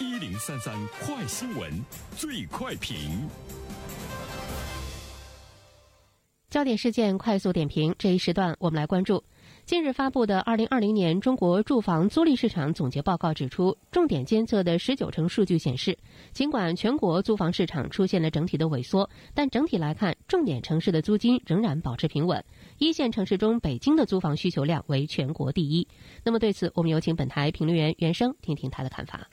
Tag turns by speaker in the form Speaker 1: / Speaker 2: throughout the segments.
Speaker 1: 一零三三快新闻，最快评。
Speaker 2: 焦点事件快速点评，这一时段我们来关注。近日发布的《二零二零年中国住房租赁市场总结报告》指出，重点监测的十九城数据显示，尽管全国租房市场出现了整体的萎缩，但整体来看，重点城市的租金仍然保持平稳。一线城市中，北京的租房需求量为全国第一。那么，对此我们有请本台评论员袁生听听他的看法。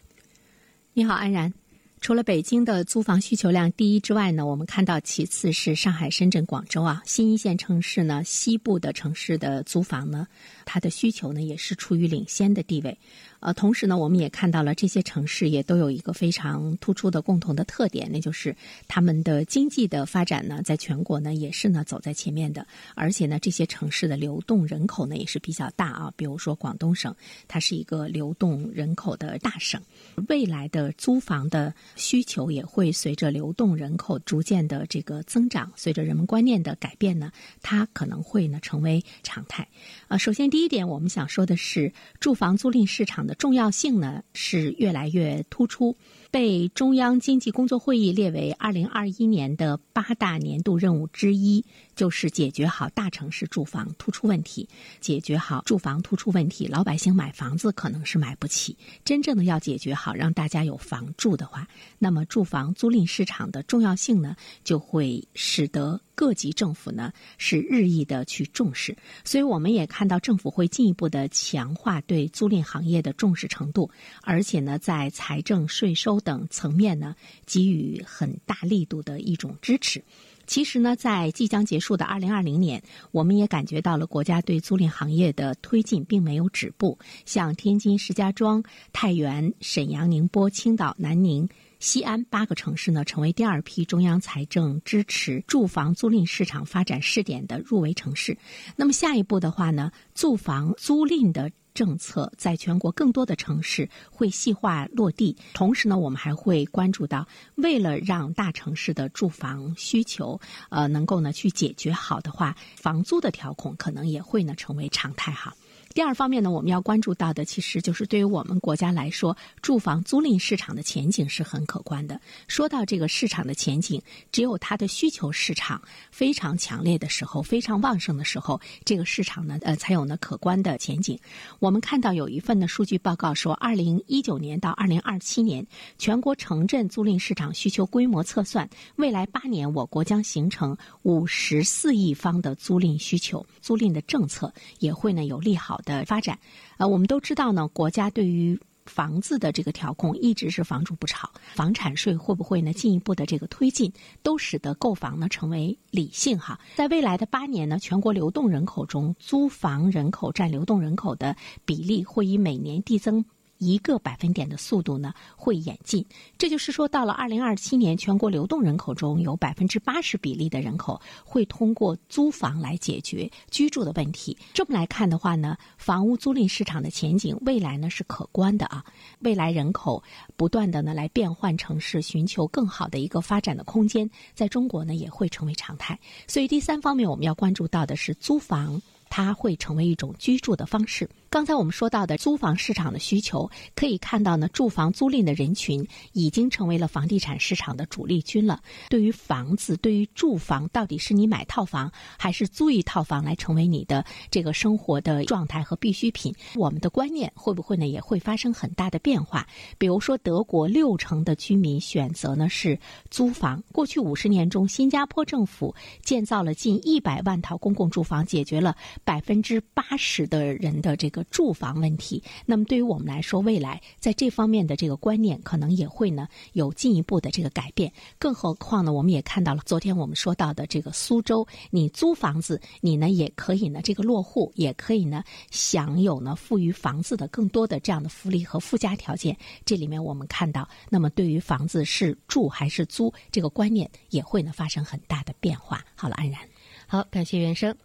Speaker 3: 你好，安然。除了北京的租房需求量第一之外呢，我们看到其次是上海、深圳、广州啊，新一线城市呢，西部的城市的租房呢，它的需求呢也是处于领先的地位。呃，同时呢，我们也看到了这些城市也都有一个非常突出的共同的特点，那就是他们的经济的发展呢，在全国呢也是呢走在前面的，而且呢，这些城市的流动人口呢也是比较大啊。比如说广东省，它是一个流动人口的大省，未来的租房的需求也会随着流动人口逐渐的这个增长，随着人们观念的改变呢，它可能会呢成为常态。啊，首先第一点，我们想说的是，住房租赁市场的重要性呢是越来越突出，被中央经济工作会议列为二零二一年的八大年度任务之一，就是解决好大城市住房突出问题。解决好住房突出问题，老百姓买房子可能是买不起。真正的要解决好，让大家有房住的话，那么住房租赁市场的重要性呢，就会使得。各级政府呢是日益的去重视，所以我们也看到政府会进一步的强化对租赁行业的重视程度，而且呢在财政、税收等层面呢给予很大力度的一种支持。其实呢，在即将结束的二零二零年，我们也感觉到了国家对租赁行业的推进并没有止步，像天津、石家庄、太原、沈阳、宁波、青岛、南宁。西安八个城市呢，成为第二批中央财政支持住房租赁市场发展试点的入围城市。那么下一步的话呢，住房租赁的政策在全国更多的城市会细化落地。同时呢，我们还会关注到，为了让大城市的住房需求呃能够呢去解决好的话，房租的调控可能也会呢成为常态哈。第二方面呢，我们要关注到的，其实就是对于我们国家来说，住房租赁市场的前景是很可观的。说到这个市场的前景，只有它的需求市场非常强烈的时候，非常旺盛的时候，这个市场呢，呃，才有呢可观的前景。我们看到有一份的数据报告说，二零一九年到二零二七年，全国城镇租赁市场需求规模测算，未来八年我国将形成五十四亿方的租赁需求，租赁的政策也会呢有利好。的发展，啊，我们都知道呢，国家对于房子的这个调控一直是房住不炒，房产税会不会呢进一步的这个推进，都使得购房呢成为理性哈。在未来的八年呢，全国流动人口中，租房人口占流动人口的比例会以每年递增。一个百分点的速度呢会演进，这就是说，到了二零二七年，全国流动人口中有百分之八十比例的人口会通过租房来解决居住的问题。这么来看的话呢，房屋租赁市场的前景未来呢是可观的啊。未来人口不断的呢来变换城市，寻求更好的一个发展的空间，在中国呢也会成为常态。所以第三方面我们要关注到的是租房，它会成为一种居住的方式。刚才我们说到的租房市场的需求，可以看到呢，住房租赁的人群已经成为了房地产市场的主力军了。对于房子，对于住房，到底是你买套房还是租一套房来成为你的这个生活的状态和必需品？我们的观念会不会呢也会发生很大的变化？比如说，德国六成的居民选择呢是租房。过去五十年中，新加坡政府建造了近一百万套公共住房，解决了百分之八十的人的这个住房问题，那么对于我们来说，未来在这方面的这个观念可能也会呢有进一步的这个改变。更何况呢，我们也看到了昨天我们说到的这个苏州，你租房子，你呢也可以呢这个落户，也可以呢享有呢赋予房子的更多的这样的福利和附加条件。这里面我们看到，那么对于房子是住还是租这个观念也会呢发生很大的变化。好了，安然，
Speaker 2: 好，感谢袁生。